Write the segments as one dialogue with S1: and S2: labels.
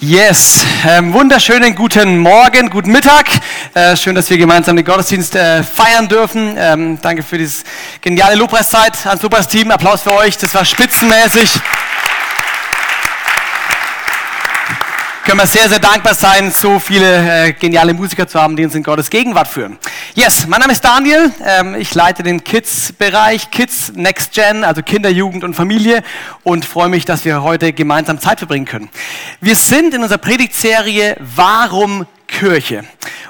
S1: Yes, ähm, wunderschönen guten Morgen, guten Mittag. Äh, schön, dass wir gemeinsam den Gottesdienst äh, feiern dürfen. Ähm, danke für dieses geniale Lobpreiszeit ans Lobpreisteam. Applaus für euch, das war spitzenmäßig. Können wir sehr, sehr dankbar sein, so viele äh, geniale Musiker zu haben, die uns in Gottes Gegenwart führen. Yes, mein Name ist Daniel. Ähm, ich leite den Kids-Bereich, Kids Next Gen, also Kinder, Jugend und Familie und freue mich, dass wir heute gemeinsam Zeit verbringen können. Wir sind in unserer Predigtserie Warum Kirche?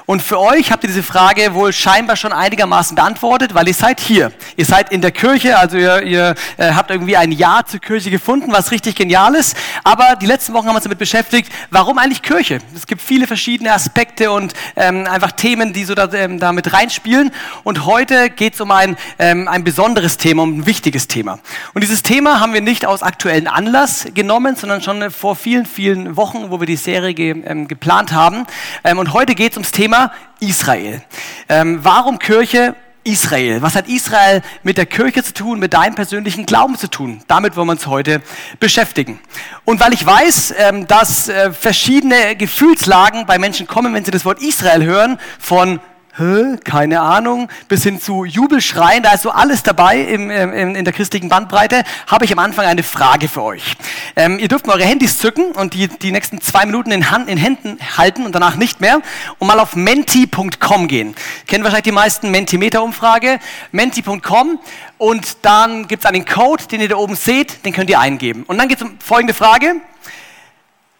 S1: Und für euch habt ihr diese Frage wohl scheinbar schon einigermaßen beantwortet, weil ihr seid hier. Ihr seid in der Kirche, also ihr, ihr äh, habt irgendwie ein Ja zur Kirche gefunden, was richtig genial ist. Aber die letzten Wochen haben wir uns damit beschäftigt, warum eigentlich Kirche? Es gibt viele verschiedene Aspekte und ähm, einfach Themen, die so da, ähm, damit reinspielen. Und heute geht es um ein, ähm, ein besonderes Thema, um ein wichtiges Thema. Und dieses Thema haben wir nicht aus aktuellen Anlass genommen, sondern schon vor vielen, vielen Wochen, wo wir die Serie ge, ähm, geplant haben. Ähm, und heute geht es ums Thema Israel. Ähm, warum Kirche? Israel. Was hat Israel mit der Kirche zu tun, mit deinem persönlichen Glauben zu tun? Damit wollen wir uns heute beschäftigen. Und weil ich weiß, ähm, dass äh, verschiedene Gefühlslagen bei Menschen kommen, wenn sie das Wort Israel hören, von Hä? keine Ahnung, bis hin zu Jubelschreien, da ist so alles dabei im, im, in der christlichen Bandbreite, habe ich am Anfang eine Frage für euch. Ähm, ihr dürft mal eure Handys zücken und die, die nächsten zwei Minuten in, Hand, in Händen halten und danach nicht mehr und mal auf menti.com gehen. Kennen wahrscheinlich die meisten Mentimeter-Umfrage. Menti.com und dann gibt es einen Code, den ihr da oben seht, den könnt ihr eingeben. Und dann geht es um folgende Frage.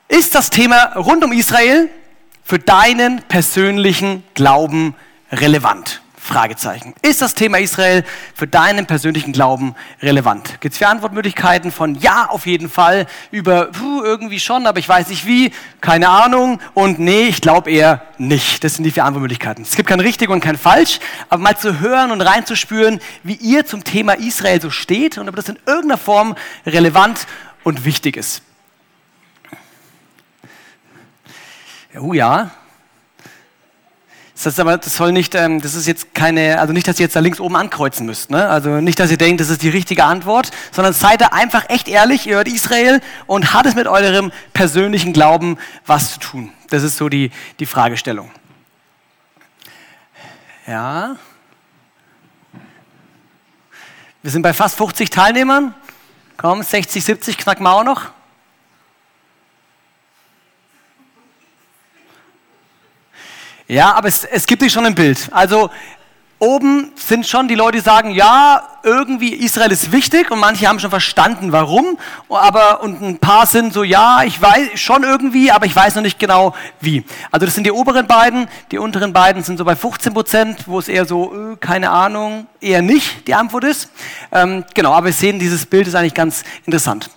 S1: Ist das Thema rund um Israel für deinen persönlichen Glauben relevant? Fragezeichen. Ist das Thema Israel für deinen persönlichen Glauben relevant? Gibt es vier Antwortmöglichkeiten von Ja auf jeden Fall, über puh, irgendwie schon, aber ich weiß nicht wie, keine Ahnung und nee, ich glaube eher nicht. Das sind die vier Antwortmöglichkeiten. Es gibt kein richtig und kein falsch, aber mal zu hören und reinzuspüren, wie ihr zum Thema Israel so steht und ob das in irgendeiner Form relevant und wichtig ist. Oh ja. Das heißt aber, das soll nicht, ähm, das ist jetzt keine, also nicht, dass ihr jetzt da links oben ankreuzen müsst, ne? Also nicht, dass ihr denkt, das ist die richtige Antwort, sondern seid da einfach echt ehrlich, ihr hört Israel und hat es mit eurem persönlichen Glauben was zu tun. Das ist so die, die Fragestellung. Ja. Wir sind bei fast 50 Teilnehmern. Komm, 60, 70 knacken wir auch noch. Ja, aber es, es gibt sich schon ein Bild. Also oben sind schon die Leute, die sagen, ja, irgendwie Israel ist wichtig und manche haben schon verstanden, warum. Aber und ein paar sind so, ja, ich weiß schon irgendwie, aber ich weiß noch nicht genau wie. Also das sind die oberen beiden. Die unteren beiden sind so bei 15 Prozent, wo es eher so, äh, keine Ahnung, eher nicht die Antwort ist. Ähm, genau, aber wir sehen, dieses Bild ist eigentlich ganz interessant.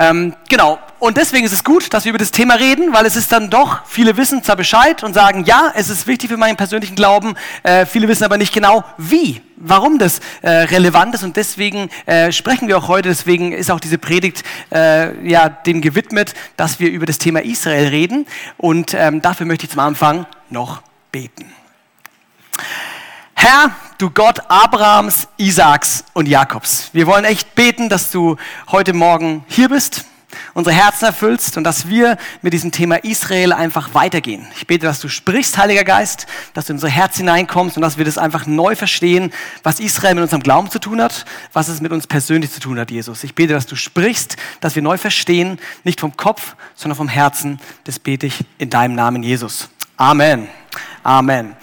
S1: Ähm, genau. Und deswegen ist es gut, dass wir über das Thema reden, weil es ist dann doch, viele wissen zwar Bescheid und sagen, ja, es ist wichtig für meinen persönlichen Glauben, äh, viele wissen aber nicht genau, wie, warum das äh, relevant ist und deswegen äh, sprechen wir auch heute, deswegen ist auch diese Predigt äh, ja, dem gewidmet, dass wir über das Thema Israel reden und ähm, dafür möchte ich zum Anfang noch beten. Herr, du Gott Abrahams, Isaaks und Jakobs, wir wollen echt beten, dass du heute Morgen hier bist, unsere Herzen erfüllst und dass wir mit diesem Thema Israel einfach weitergehen. Ich bete, dass du sprichst, Heiliger Geist, dass du in unser Herz hineinkommst und dass wir das einfach neu verstehen, was Israel mit unserem Glauben zu tun hat, was es mit uns persönlich zu tun hat, Jesus. Ich bete, dass du sprichst, dass wir neu verstehen, nicht vom Kopf, sondern vom Herzen. Das bete ich in deinem Namen, Jesus. Amen. Amen.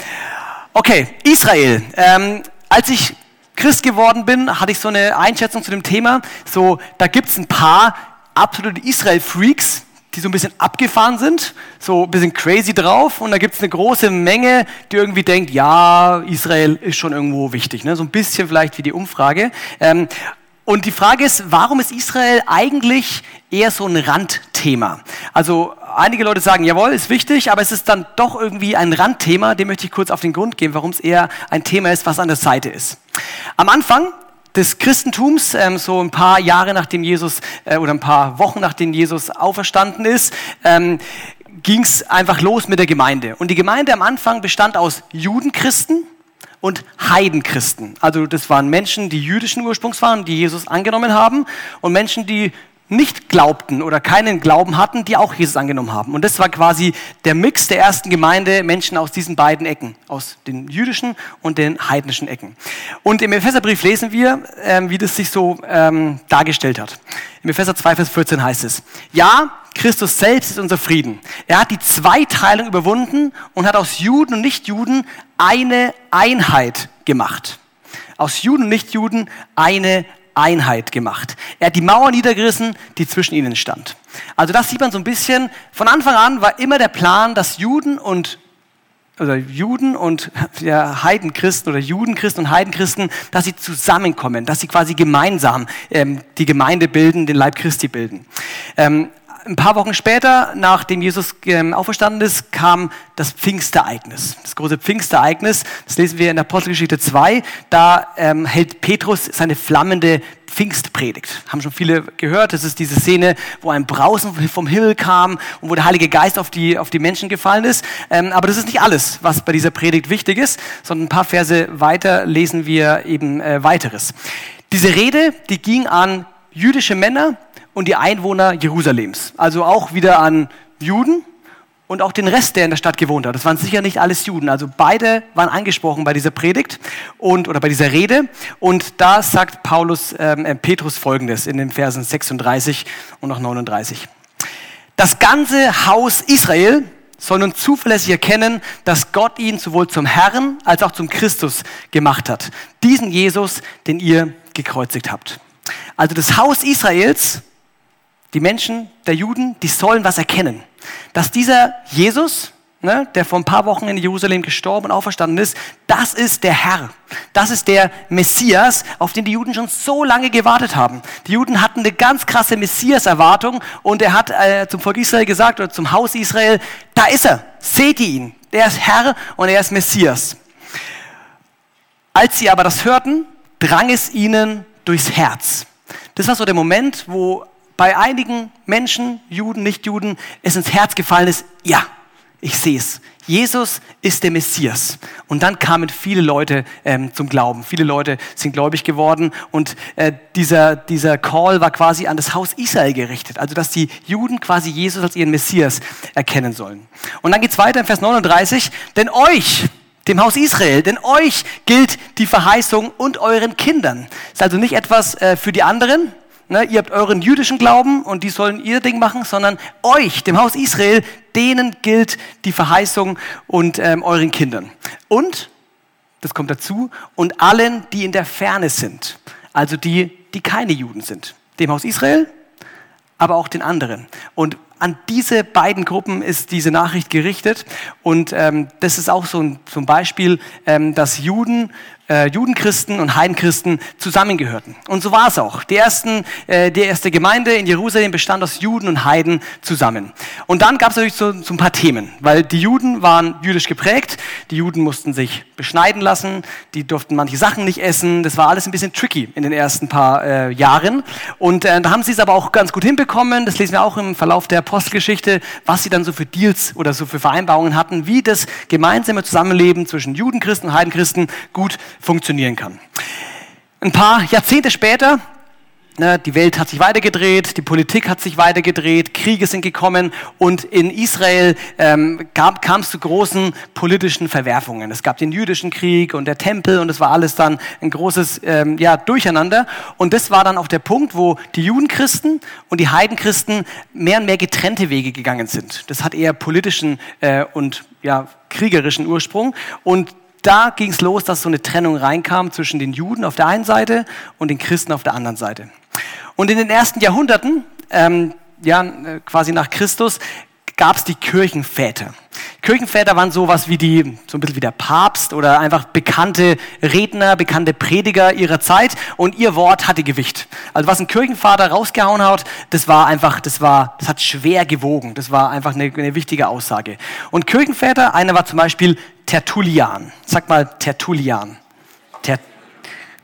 S1: Okay, Israel. Ähm, als ich Christ geworden bin, hatte ich so eine Einschätzung zu dem Thema. So, da gibt es ein paar absolute Israel-Freaks, die so ein bisschen abgefahren sind, so ein bisschen crazy drauf. Und da gibt es eine große Menge, die irgendwie denkt, ja, Israel ist schon irgendwo wichtig. Ne? So ein bisschen vielleicht wie die Umfrage. Ähm, und die Frage ist, warum ist Israel eigentlich eher so ein Randthema? Also einige Leute sagen, jawohl, ist wichtig, aber es ist dann doch irgendwie ein Randthema. Dem möchte ich kurz auf den Grund geben, warum es eher ein Thema ist, was an der Seite ist. Am Anfang des Christentums, ähm, so ein paar Jahre nachdem Jesus äh, oder ein paar Wochen nachdem Jesus auferstanden ist, ähm, ging es einfach los mit der Gemeinde. Und die Gemeinde am Anfang bestand aus Judenchristen und Heidenchristen. Also das waren Menschen, die jüdischen Ursprungs waren, die Jesus angenommen haben und Menschen, die nicht glaubten oder keinen Glauben hatten, die auch Jesus angenommen haben. Und das war quasi der Mix der ersten Gemeinde, Menschen aus diesen beiden Ecken, aus den jüdischen und den heidnischen Ecken. Und im Epheserbrief lesen wir, ähm, wie das sich so ähm, dargestellt hat. Im Epheser 2, Vers 14 heißt es, ja, Christus selbst ist unser Frieden. Er hat die Zweiteilung überwunden und hat aus Juden und Nichtjuden eine Einheit gemacht. Aus Juden und Nichtjuden eine Einheit gemacht. Er hat die Mauer niedergerissen, die zwischen ihnen stand. Also das sieht man so ein bisschen. Von Anfang an war immer der Plan, dass Juden und oder Juden und ja, Heidenchristen oder Judenchristen und Heidenchristen, dass sie zusammenkommen, dass sie quasi gemeinsam ähm, die Gemeinde bilden, den Leib Christi bilden. Ähm, ein paar Wochen später, nachdem Jesus ähm, auferstanden ist, kam das Pfingstereignis. Das große Pfingstereignis, das lesen wir in Apostelgeschichte 2. Da ähm, hält Petrus seine flammende Pfingstpredigt. Haben schon viele gehört. Das ist diese Szene, wo ein Brausen vom Himmel kam und wo der Heilige Geist auf die, auf die Menschen gefallen ist. Ähm, aber das ist nicht alles, was bei dieser Predigt wichtig ist, sondern ein paar Verse weiter lesen wir eben äh, weiteres. Diese Rede, die ging an jüdische Männer, und die Einwohner Jerusalems. Also auch wieder an Juden und auch den Rest, der in der Stadt gewohnt hat. Das waren sicher nicht alles Juden. Also beide waren angesprochen bei dieser Predigt und oder bei dieser Rede. Und da sagt Paulus ähm, äh, Petrus folgendes in den Versen 36 und auch 39. Das ganze Haus Israel soll nun zuverlässig erkennen, dass Gott ihn sowohl zum Herrn als auch zum Christus gemacht hat. Diesen Jesus, den ihr gekreuzigt habt. Also das Haus Israels die Menschen der Juden, die sollen was erkennen. Dass dieser Jesus, ne, der vor ein paar Wochen in Jerusalem gestorben und auferstanden ist, das ist der Herr. Das ist der Messias, auf den die Juden schon so lange gewartet haben. Die Juden hatten eine ganz krasse Messias-Erwartung und er hat äh, zum Volk Israel gesagt oder zum Haus Israel, da ist er, seht ihr ihn. Der ist Herr und er ist Messias. Als sie aber das hörten, drang es ihnen durchs Herz. Das war so der Moment, wo bei einigen Menschen, Juden, Nichtjuden, es ins Herz gefallen ist, ja, ich sehe es. Jesus ist der Messias. Und dann kamen viele Leute ähm, zum Glauben. Viele Leute sind gläubig geworden. Und äh, dieser, dieser Call war quasi an das Haus Israel gerichtet. Also, dass die Juden quasi Jesus als ihren Messias erkennen sollen. Und dann geht's weiter in Vers 39. Denn euch, dem Haus Israel, denn euch gilt die Verheißung und euren Kindern. Ist also nicht etwas äh, für die anderen, ne, ihr habt euren jüdischen Glauben und die sollen ihr Ding machen, sondern euch, dem Haus Israel, denen gilt die Verheißung und ähm, euren Kindern. Und, das kommt dazu, und allen, die in der Ferne sind, also die, die keine Juden sind. Dem Haus Israel, aber auch den anderen. Und an diese beiden Gruppen ist diese Nachricht gerichtet. Und ähm, das ist auch so ein, so Beispiel, ähm, dass Juden äh, Judenchristen und Heidenchristen zusammengehörten. Und so war es auch. Die, ersten, äh, die erste Gemeinde in Jerusalem bestand aus Juden und Heiden zusammen. Und dann gab es natürlich so, so ein paar Themen, weil die Juden waren jüdisch geprägt, die Juden mussten sich beschneiden lassen, die durften manche Sachen nicht essen, das war alles ein bisschen tricky in den ersten paar äh, Jahren. Und äh, da haben sie es aber auch ganz gut hinbekommen, das lesen wir auch im Verlauf der Apostelgeschichte, was sie dann so für Deals oder so für Vereinbarungen hatten, wie das gemeinsame Zusammenleben zwischen Judenchristen und Heidenchristen gut funktionieren kann. Ein paar Jahrzehnte später Ne, die Welt hat sich weitergedreht, die Politik hat sich weitergedreht, Kriege sind gekommen und in Israel ähm, kam es zu großen politischen Verwerfungen. Es gab den jüdischen Krieg und der Tempel und es war alles dann ein großes ähm, ja, Durcheinander. Und das war dann auch der Punkt, wo die Judenchristen und die Heidenchristen mehr und mehr getrennte Wege gegangen sind. Das hat eher politischen äh, und ja, kriegerischen Ursprung. Und da ging es los, dass so eine Trennung reinkam zwischen den Juden auf der einen Seite und den Christen auf der anderen Seite. Und in den ersten Jahrhunderten, ähm, ja, äh, quasi nach Christus, gab es die Kirchenväter. Kirchenväter waren sowas wie die, so ein bisschen wie der Papst oder einfach bekannte Redner, bekannte Prediger ihrer Zeit und ihr Wort hatte Gewicht. Also was ein Kirchenvater rausgehauen hat, das war einfach, das war, das hat schwer gewogen. Das war einfach eine, eine wichtige Aussage. Und Kirchenväter, einer war zum Beispiel Tertullian. Sag mal Tertullian. Tertullian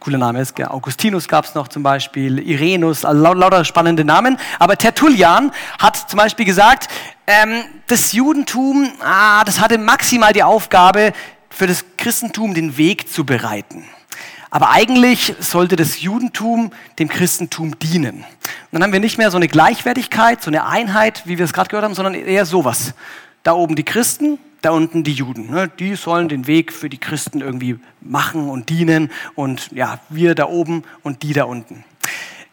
S1: cooler Name ist. Augustinus gab es noch zum Beispiel, Irenus, also lauter spannende Namen. Aber Tertullian hat zum Beispiel gesagt, ähm, das Judentum, ah, das hatte maximal die Aufgabe, für das Christentum den Weg zu bereiten. Aber eigentlich sollte das Judentum dem Christentum dienen. Und dann haben wir nicht mehr so eine Gleichwertigkeit, so eine Einheit, wie wir es gerade gehört haben, sondern eher sowas. Da oben die Christen, da unten die Juden. Ne? Die sollen den Weg für die Christen irgendwie machen und dienen und ja, wir da oben und die da unten.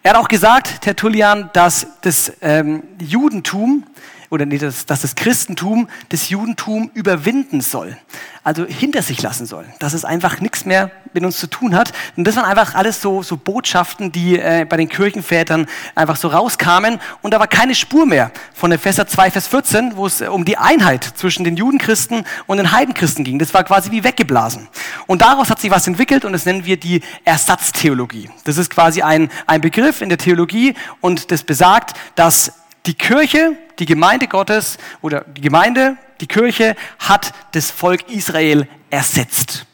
S1: Er hat auch gesagt, Tertullian, dass das ähm, Judentum oder nee, dass, dass das Christentum das Judentum überwinden soll, also hinter sich lassen soll, dass es einfach nichts mehr mit uns zu tun hat. Und das waren einfach alles so, so Botschaften, die äh, bei den Kirchenvätern einfach so rauskamen. Und da war keine Spur mehr von Epheser 2, Vers 14, wo es um die Einheit zwischen den Judenchristen und den Heidenchristen ging. Das war quasi wie weggeblasen. Und daraus hat sich was entwickelt und das nennen wir die Ersatztheologie. Das ist quasi ein, ein Begriff in der Theologie und das besagt, dass die Kirche, die Gemeinde Gottes oder die Gemeinde, die Kirche hat das Volk Israel ersetzt.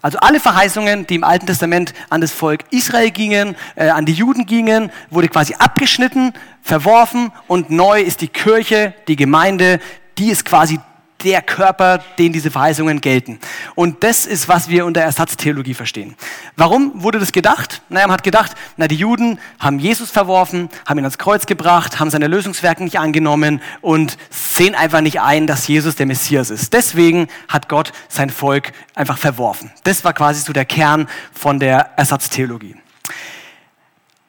S1: Also alle Verheißungen, die im Alten Testament an das Volk Israel gingen, äh, an die Juden gingen, wurde quasi abgeschnitten, verworfen und neu ist die Kirche, die Gemeinde, die ist quasi der Körper, den diese Verheißungen gelten. Und das ist, was wir unter Ersatztheologie verstehen. Warum wurde das gedacht? Naja, man hat gedacht, na, die Juden haben Jesus verworfen, haben ihn ans Kreuz gebracht, haben seine Lösungswerke nicht angenommen und sehen einfach nicht ein, dass Jesus der Messias ist. Deswegen hat Gott sein Volk einfach verworfen. Das war quasi so der Kern von der Ersatztheologie.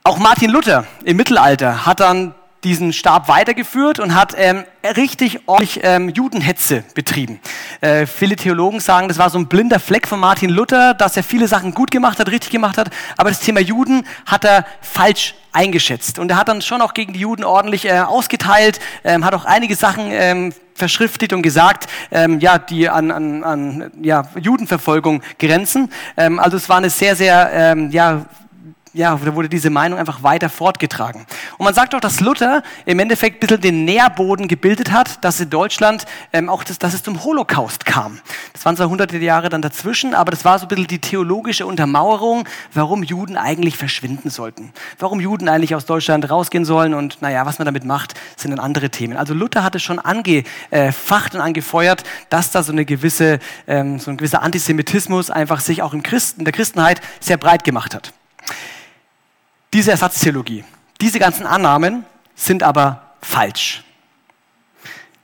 S1: Auch Martin Luther im Mittelalter hat dann diesen Stab weitergeführt und hat ähm, richtig ordentlich ähm, Judenhetze betrieben. Äh, viele Theologen sagen, das war so ein blinder Fleck von Martin Luther, dass er viele Sachen gut gemacht hat, richtig gemacht hat, aber das Thema Juden hat er falsch eingeschätzt. Und er hat dann schon auch gegen die Juden ordentlich äh, ausgeteilt, ähm, hat auch einige Sachen ähm, verschriftlicht und gesagt, ähm, ja, die an, an, an ja, Judenverfolgung grenzen. Ähm, also es war eine sehr, sehr ähm, ja, ja, da wurde diese Meinung einfach weiter fortgetragen. Und man sagt auch, dass Luther im Endeffekt ein bisschen den Nährboden gebildet hat, dass in Deutschland ähm, auch das, dass es zum Holocaust kam. Das waren zwar hunderte Jahre dann dazwischen, aber das war so ein bisschen die theologische Untermauerung, warum Juden eigentlich verschwinden sollten. Warum Juden eigentlich aus Deutschland rausgehen sollen und naja, was man damit macht, sind dann andere Themen. Also Luther hatte schon angefacht und angefeuert, dass da so eine gewisse, ähm, so ein gewisser Antisemitismus einfach sich auch im Christen, der Christenheit sehr breit gemacht hat. Diese Ersatztheologie, diese ganzen Annahmen sind aber falsch.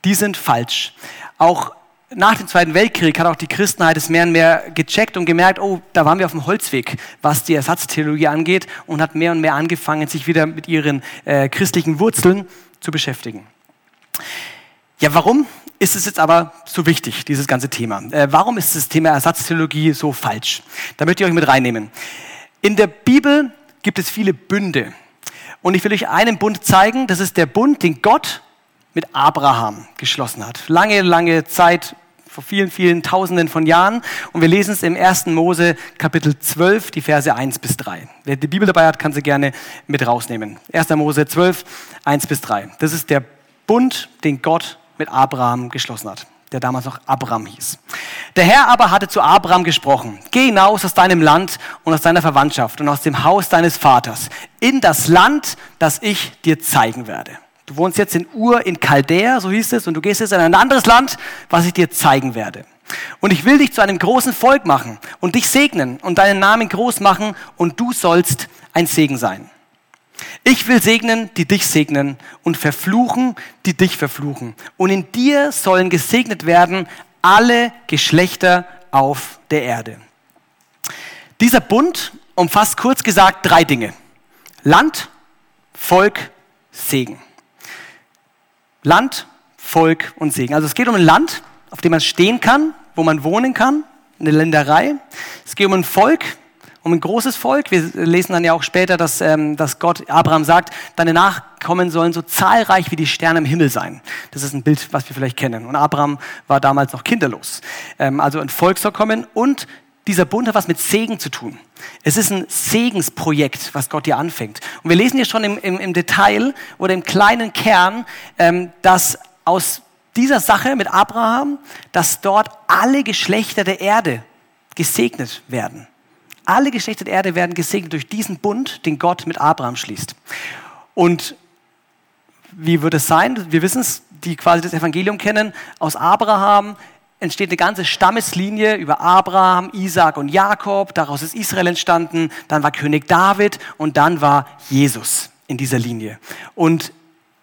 S1: Die sind falsch. Auch nach dem Zweiten Weltkrieg hat auch die Christenheit es mehr und mehr gecheckt und gemerkt, oh, da waren wir auf dem Holzweg, was die Ersatztheologie angeht und hat mehr und mehr angefangen, sich wieder mit ihren äh, christlichen Wurzeln zu beschäftigen. Ja, warum ist es jetzt aber so wichtig, dieses ganze Thema? Äh, warum ist das Thema Ersatztheologie so falsch? Da möchte ich euch mit reinnehmen. In der Bibel gibt es viele Bünde. Und ich will euch einen Bund zeigen, das ist der Bund, den Gott mit Abraham geschlossen hat. Lange, lange Zeit, vor vielen, vielen Tausenden von Jahren. Und wir lesen es im 1. Mose Kapitel 12, die Verse 1 bis 3. Wer die Bibel dabei hat, kann sie gerne mit rausnehmen. 1. Mose 12, 1 bis 3. Das ist der Bund, den Gott mit Abraham geschlossen hat der damals noch Abraham hieß. Der Herr aber hatte zu Abraham gesprochen, geh hinaus aus deinem Land und aus deiner Verwandtschaft und aus dem Haus deines Vaters in das Land, das ich dir zeigen werde. Du wohnst jetzt in Ur in Chaldea, so hieß es, und du gehst jetzt in ein anderes Land, was ich dir zeigen werde. Und ich will dich zu einem großen Volk machen und dich segnen und deinen Namen groß machen und du sollst ein Segen sein. Ich will segnen, die dich segnen und verfluchen, die dich verfluchen. Und in dir sollen gesegnet werden alle Geschlechter auf der Erde. Dieser Bund umfasst kurz gesagt drei Dinge. Land, Volk, Segen. Land, Volk und Segen. Also es geht um ein Land, auf dem man stehen kann, wo man wohnen kann, eine Länderei. Es geht um ein Volk, um ein großes Volk. Wir lesen dann ja auch später, dass, ähm, dass Gott Abraham sagt, deine Nachkommen sollen so zahlreich wie die Sterne im Himmel sein. Das ist ein Bild, was wir vielleicht kennen. Und Abraham war damals noch kinderlos. Ähm, also ein Volk soll kommen und dieser Bund hat was mit Segen zu tun. Es ist ein Segensprojekt, was Gott hier anfängt. Und wir lesen hier schon im, im, im Detail oder im kleinen Kern, ähm, dass aus dieser Sache mit Abraham, dass dort alle Geschlechter der Erde gesegnet werden. Alle Geschlechter der Erde werden gesegnet durch diesen Bund, den Gott mit Abraham schließt. Und wie wird es sein? Wir wissen es, die quasi das Evangelium kennen. Aus Abraham entsteht eine ganze Stammeslinie über Abraham, Isaac und Jakob. Daraus ist Israel entstanden. Dann war König David und dann war Jesus in dieser Linie. Und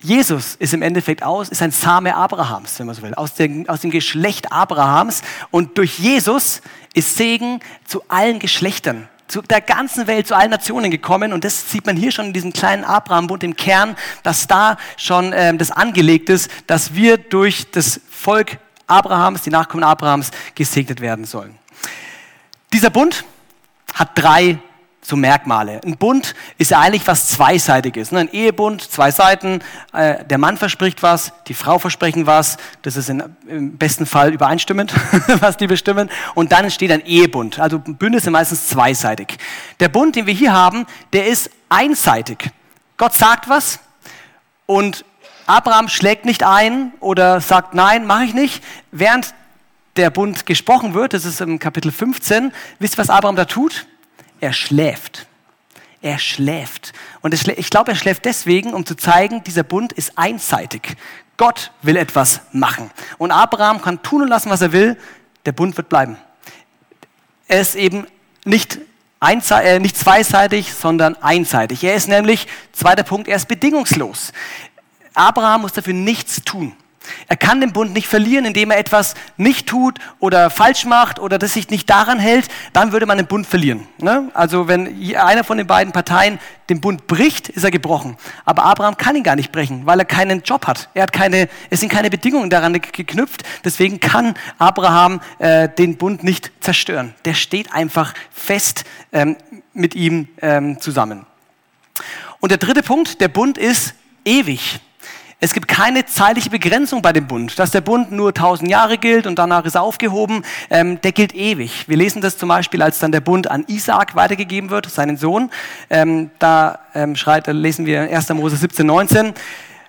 S1: Jesus ist im Endeffekt aus, ist ein Same Abrahams, wenn man so will, aus, der, aus dem Geschlecht Abrahams. Und durch Jesus ist Segen zu allen Geschlechtern, zu der ganzen Welt, zu allen Nationen gekommen. Und das sieht man hier schon in diesem kleinen Abrahambund im Kern, dass da schon ähm, das angelegt ist, dass wir durch das Volk Abrahams, die Nachkommen Abrahams, gesegnet werden sollen. Dieser Bund hat drei so Merkmale. Ein Bund ist ja eigentlich was Zweiseitiges. Ne? Ein Ehebund, zwei Seiten, äh, der Mann verspricht was, die Frau versprechen was, das ist im besten Fall übereinstimmend, was die bestimmen. Und dann entsteht ein Ehebund. Also Bünde sind meistens zweiseitig. Der Bund, den wir hier haben, der ist einseitig. Gott sagt was und Abraham schlägt nicht ein oder sagt, nein, mache ich nicht, während der Bund gesprochen wird, das ist im Kapitel 15, wisst ihr, was Abraham da tut? Er schläft. Er schläft. Und ich glaube, er schläft deswegen, um zu zeigen, dieser Bund ist einseitig. Gott will etwas machen. Und Abraham kann tun und lassen, was er will. Der Bund wird bleiben. Er ist eben nicht, äh, nicht zweiseitig, sondern einseitig. Er ist nämlich, zweiter Punkt, er ist bedingungslos. Abraham muss dafür nichts tun. Er kann den Bund nicht verlieren, indem er etwas nicht tut oder falsch macht oder das sich nicht daran hält, dann würde man den Bund verlieren. Ne? Also wenn einer von den beiden Parteien den Bund bricht, ist er gebrochen. Aber Abraham kann ihn gar nicht brechen, weil er keinen Job hat. Er hat keine, es sind keine Bedingungen daran geknüpft. Deswegen kann Abraham äh, den Bund nicht zerstören. Der steht einfach fest ähm, mit ihm ähm, zusammen. Und der dritte Punkt, der Bund ist ewig. Es gibt keine zeitliche Begrenzung bei dem Bund, dass der Bund nur tausend Jahre gilt und danach ist er aufgehoben. Ähm, der gilt ewig. Wir lesen das zum Beispiel, als dann der Bund an Isaak weitergegeben wird, seinen Sohn. Ähm, da ähm, schreit, da lesen wir 1. Mose 17, 19.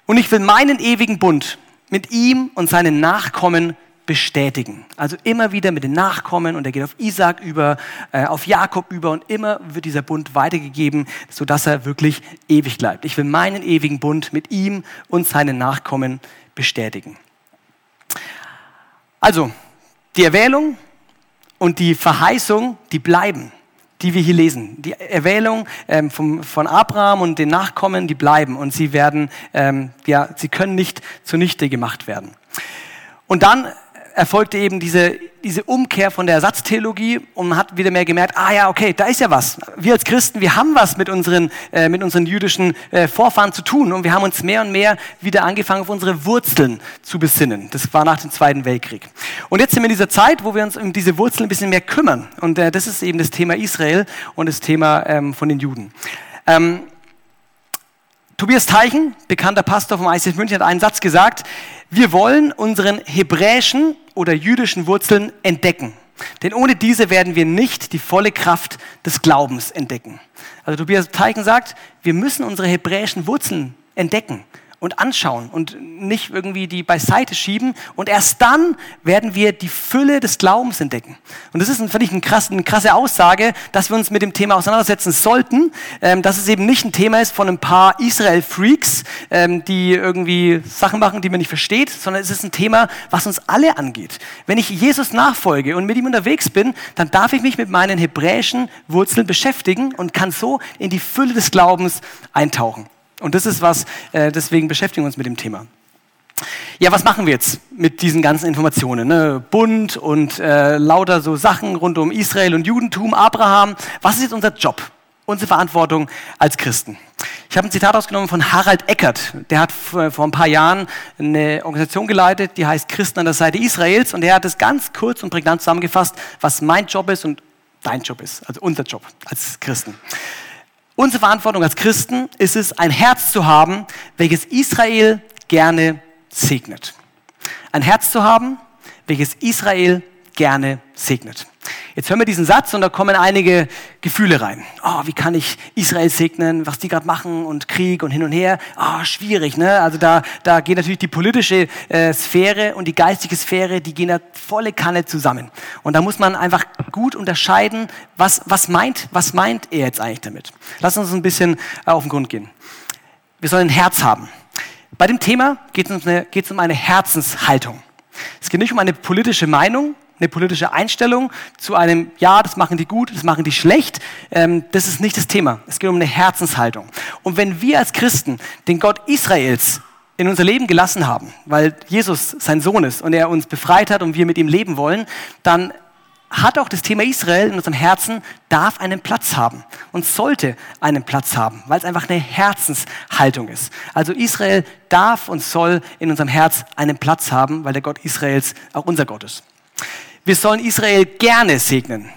S1: Und ich will meinen ewigen Bund mit ihm und seinen Nachkommen bestätigen. Also immer wieder mit den Nachkommen und er geht auf Isaac über, äh, auf Jakob über und immer wird dieser Bund weitergegeben, sodass er wirklich ewig bleibt. Ich will meinen ewigen Bund mit ihm und seinen Nachkommen bestätigen. Also, die Erwählung und die Verheißung, die bleiben, die wir hier lesen. Die Erwählung ähm, vom, von Abraham und den Nachkommen, die bleiben und sie werden, ähm, ja, sie können nicht zunichte gemacht werden. Und dann erfolgte eben diese, diese Umkehr von der Ersatztheologie und man hat wieder mehr gemerkt, ah ja, okay, da ist ja was. Wir als Christen, wir haben was mit unseren, äh, mit unseren jüdischen äh, Vorfahren zu tun und wir haben uns mehr und mehr wieder angefangen, auf unsere Wurzeln zu besinnen. Das war nach dem Zweiten Weltkrieg. Und jetzt sind wir in dieser Zeit, wo wir uns um diese Wurzeln ein bisschen mehr kümmern. Und äh, das ist eben das Thema Israel und das Thema ähm, von den Juden. Ähm, Tobias Teichen, bekannter Pastor vom ICF München, hat einen Satz gesagt, wir wollen unseren hebräischen oder jüdischen Wurzeln entdecken. Denn ohne diese werden wir nicht die volle Kraft des Glaubens entdecken. Also Tobias Teichen sagt, wir müssen unsere hebräischen Wurzeln entdecken und anschauen und nicht irgendwie die beiseite schieben. Und erst dann werden wir die Fülle des Glaubens entdecken. Und das ist, finde ich, eine krasse, eine krasse Aussage, dass wir uns mit dem Thema auseinandersetzen sollten, ähm, dass es eben nicht ein Thema ist von ein paar Israel-Freaks, ähm, die irgendwie Sachen machen, die man nicht versteht, sondern es ist ein Thema, was uns alle angeht. Wenn ich Jesus nachfolge und mit ihm unterwegs bin, dann darf ich mich mit meinen hebräischen Wurzeln beschäftigen und kann so in die Fülle des Glaubens eintauchen. Und das ist was, äh, deswegen beschäftigen wir uns mit dem Thema. Ja, was machen wir jetzt mit diesen ganzen Informationen? Ne? Bund und äh, lauter so Sachen rund um Israel und Judentum, Abraham. Was ist jetzt unser Job? Unsere Verantwortung als Christen. Ich habe ein Zitat ausgenommen von Harald Eckert. Der hat vor ein paar Jahren eine Organisation geleitet, die heißt Christen an der Seite Israels. Und er hat es ganz kurz und prägnant zusammengefasst, was mein Job ist und dein Job ist. Also unser Job als Christen. Unsere Verantwortung als Christen ist es, ein Herz zu haben, welches Israel gerne segnet. Ein Herz zu haben, welches Israel gerne segnet. Jetzt hören wir diesen Satz und da kommen einige Gefühle rein. Oh, wie kann ich Israel segnen, was die gerade machen und Krieg und hin und her. Oh, schwierig, ne? Also da, da geht natürlich die politische äh, Sphäre und die geistige Sphäre, die gehen da volle Kanne zusammen. Und da muss man einfach gut unterscheiden, was, was, meint, was meint er jetzt eigentlich damit. Lass uns ein bisschen äh, auf den Grund gehen. Wir sollen ein Herz haben. Bei dem Thema geht es um, um eine Herzenshaltung. Es geht nicht um eine politische Meinung, eine politische Einstellung zu einem, ja, das machen die gut, das machen die schlecht. Ähm, das ist nicht das Thema. Es geht um eine Herzenshaltung. Und wenn wir als Christen den Gott Israels in unser Leben gelassen haben, weil Jesus sein Sohn ist und er uns befreit hat und wir mit ihm leben wollen, dann hat auch das Thema Israel in unserem Herzen, darf einen Platz haben und sollte einen Platz haben, weil es einfach eine Herzenshaltung ist. Also Israel darf und soll in unserem Herz einen Platz haben, weil der Gott Israels auch unser Gott ist. Wir sollen Israel gerne segnen.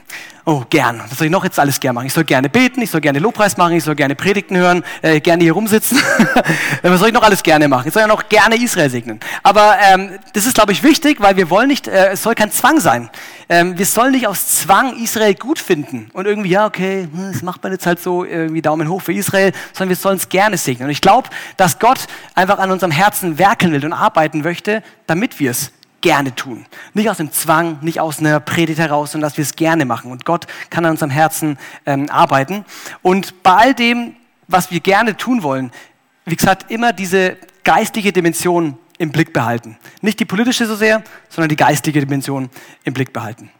S1: Oh, gern. Was soll ich noch jetzt alles gern machen? Ich soll gerne beten, ich soll gerne Lobpreis machen, ich soll gerne Predigten hören, äh, gerne hier rumsitzen. Was soll ich noch alles gerne machen? Ich soll ja noch gerne Israel segnen. Aber ähm, das ist, glaube ich, wichtig, weil wir wollen nicht, äh, es soll kein Zwang sein. Ähm, wir sollen nicht aus Zwang Israel gut finden und irgendwie, ja, okay, hm, das macht man jetzt halt so, irgendwie Daumen hoch für Israel, sondern wir sollen es gerne segnen. Und ich glaube, dass Gott einfach an unserem Herzen werken will und arbeiten möchte, damit wir es gerne tun. Nicht aus dem Zwang, nicht aus einer Predigt heraus, sondern dass wir es gerne machen. Und Gott kann an unserem Herzen ähm, arbeiten. Und bei all dem, was wir gerne tun wollen, wie gesagt, immer diese geistliche Dimension im Blick behalten. Nicht die politische so sehr, sondern die geistige Dimension im Blick behalten.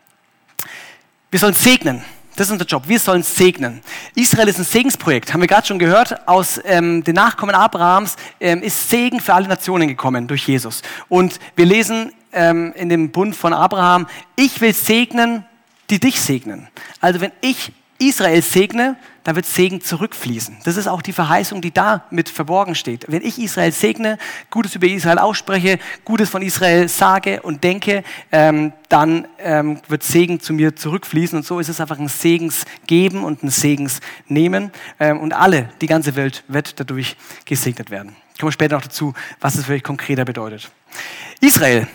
S1: Wir sollen segnen. Das ist unser Job. Wir sollen segnen. Israel ist ein Segensprojekt, haben wir gerade schon gehört. Aus ähm, den Nachkommen Abrahams ähm, ist Segen für alle Nationen gekommen durch Jesus. Und wir lesen ähm, in dem Bund von Abraham, ich will segnen, die dich segnen. Also wenn ich Israel segne, dann wird Segen zurückfließen. Das ist auch die Verheißung, die da mit verborgen steht. Wenn ich Israel segne, Gutes über Israel ausspreche, Gutes von Israel sage und denke, ähm, dann ähm, wird Segen zu mir zurückfließen. Und so ist es einfach ein Segensgeben und ein Segensnehmen. Ähm, und alle, die ganze Welt wird dadurch gesegnet werden. Kommen wir später noch dazu, was es wirklich konkreter bedeutet. Israel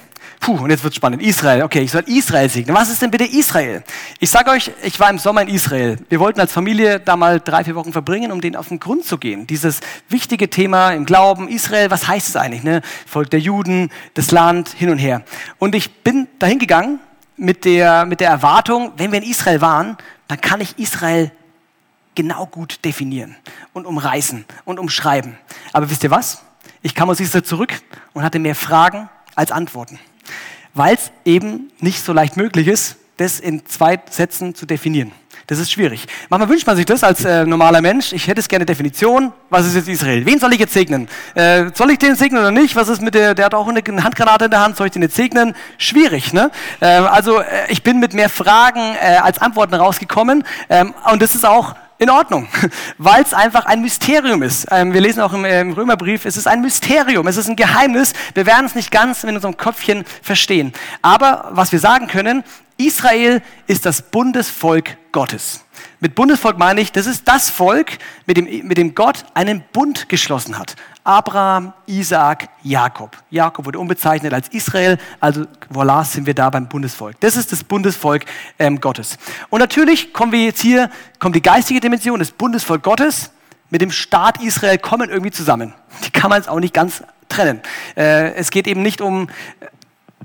S1: Puh, und jetzt wird spannend. Israel, okay, ich soll Israel segnen. Was ist denn bitte Israel? Ich sage euch, ich war im Sommer in Israel. Wir wollten als Familie da mal drei, vier Wochen verbringen, um denen auf den Grund zu gehen. Dieses wichtige Thema im Glauben, Israel, was heißt es eigentlich? Ne? Volk der Juden, das Land, hin und her. Und ich bin dahin gegangen mit der, mit der Erwartung, wenn wir in Israel waren, dann kann ich Israel genau gut definieren und umreißen und umschreiben. Aber wisst ihr was? Ich kam aus Israel zurück und hatte mehr Fragen als Antworten weil es eben nicht so leicht möglich ist, das in zwei Sätzen zu definieren. Das ist schwierig. Manchmal wünscht man sich das als äh, normaler Mensch. Ich hätte es gerne Definition. Was ist jetzt Israel? Wen soll ich jetzt segnen? Äh, soll ich den segnen oder nicht? Was ist mit der, der hat auch eine Handgranate in der Hand. Soll ich den jetzt segnen? Schwierig, ne? Äh, also, äh, ich bin mit mehr Fragen äh, als Antworten rausgekommen. Ähm, und das ist auch in Ordnung, weil es einfach ein Mysterium ist. Ähm, wir lesen auch im, im, Römerbrief, es ist ein Mysterium, es ist ein Geheimnis. Wir werden es nicht ganz in unserem Köpfchen verstehen. Aber was wir sagen können, Israel ist das Bundesvolk Gottes. Mit Bundesvolk meine ich, das ist das Volk, mit dem, mit dem Gott einen Bund geschlossen hat. Abraham, Isaak, Jakob. Jakob wurde umbezeichnet als Israel, also voilà, sind wir da beim Bundesvolk. Das ist das Bundesvolk ähm, Gottes. Und natürlich kommen wir jetzt hier, kommt die geistige Dimension, das Bundesvolk Gottes mit dem Staat Israel kommen irgendwie zusammen. Die kann man jetzt auch nicht ganz trennen. Äh, es geht eben nicht um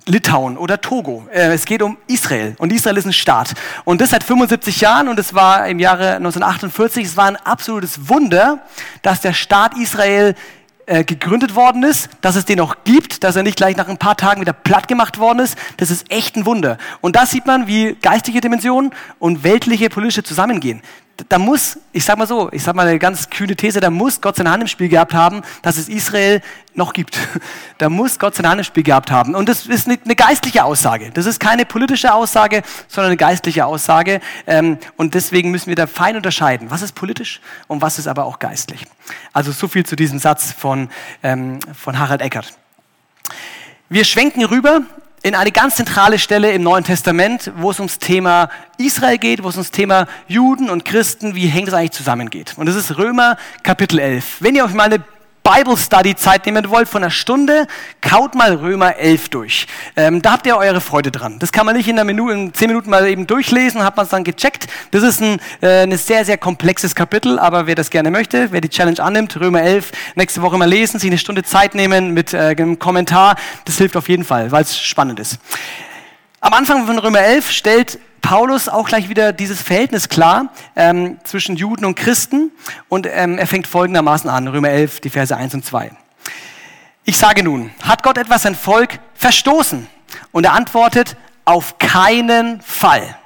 S1: Litauen oder Togo. Äh, es geht um Israel und Israel ist ein Staat. Und das seit 75 Jahren und es war im Jahre 1948, es war ein absolutes Wunder, dass der Staat Israel äh, gegründet worden ist, dass es den noch gibt, dass er nicht gleich nach ein paar Tagen wieder platt gemacht worden ist. Das ist echt ein Wunder. Und da sieht man, wie geistige Dimensionen und weltliche politische zusammengehen da muss, ich sag mal so, ich sag mal eine ganz kühne These, da muss Gott seine Hand im Spiel gehabt haben, dass es Israel noch gibt. Da muss Gott seine Hand im Spiel gehabt haben. Und das ist eine, geistliche Aussage. Das ist keine politische Aussage, sondern eine geistliche Aussage. Ähm, und deswegen müssen wir da fein unterscheiden, was ist politisch und was ist aber auch geistlich. Also so viel zu diesem Satz von, ähm, von Harald Eckert. Wir schwenken rüber in eine ganz zentrale Stelle im Neuen Testament, wo es ums Thema Israel geht, wo es ums Thema Juden und Christen, wie hängt es eigentlich zusammengeht. Und das ist Römer Kapitel 11. Wenn ihr euch mal eine Bible Study Zeit nehmen wollt von einer Stunde, kaut mal Römer 11 durch. Ähm, da habt ihr eure Freude dran. Das kann man nicht in einer Minute, in zehn Minuten mal eben durchlesen, hat man es dann gecheckt. Das ist ein äh, ein sehr, sehr komplexes Kapitel, aber wer das gerne möchte, wer die Challenge annimmt, Römer 11, nächste Woche mal lesen, sich eine Stunde Zeit nehmen mit äh, einem Kommentar, das hilft auf jeden Fall, weil es spannend ist. Am Anfang von Römer 11 stellt Paulus auch gleich wieder dieses Verhältnis klar ähm, zwischen Juden und Christen und ähm, er fängt folgendermaßen an, Römer 11, die Verse 1 und 2. Ich sage nun, hat Gott etwas sein Volk verstoßen? Und er antwortet, auf keinen Fall.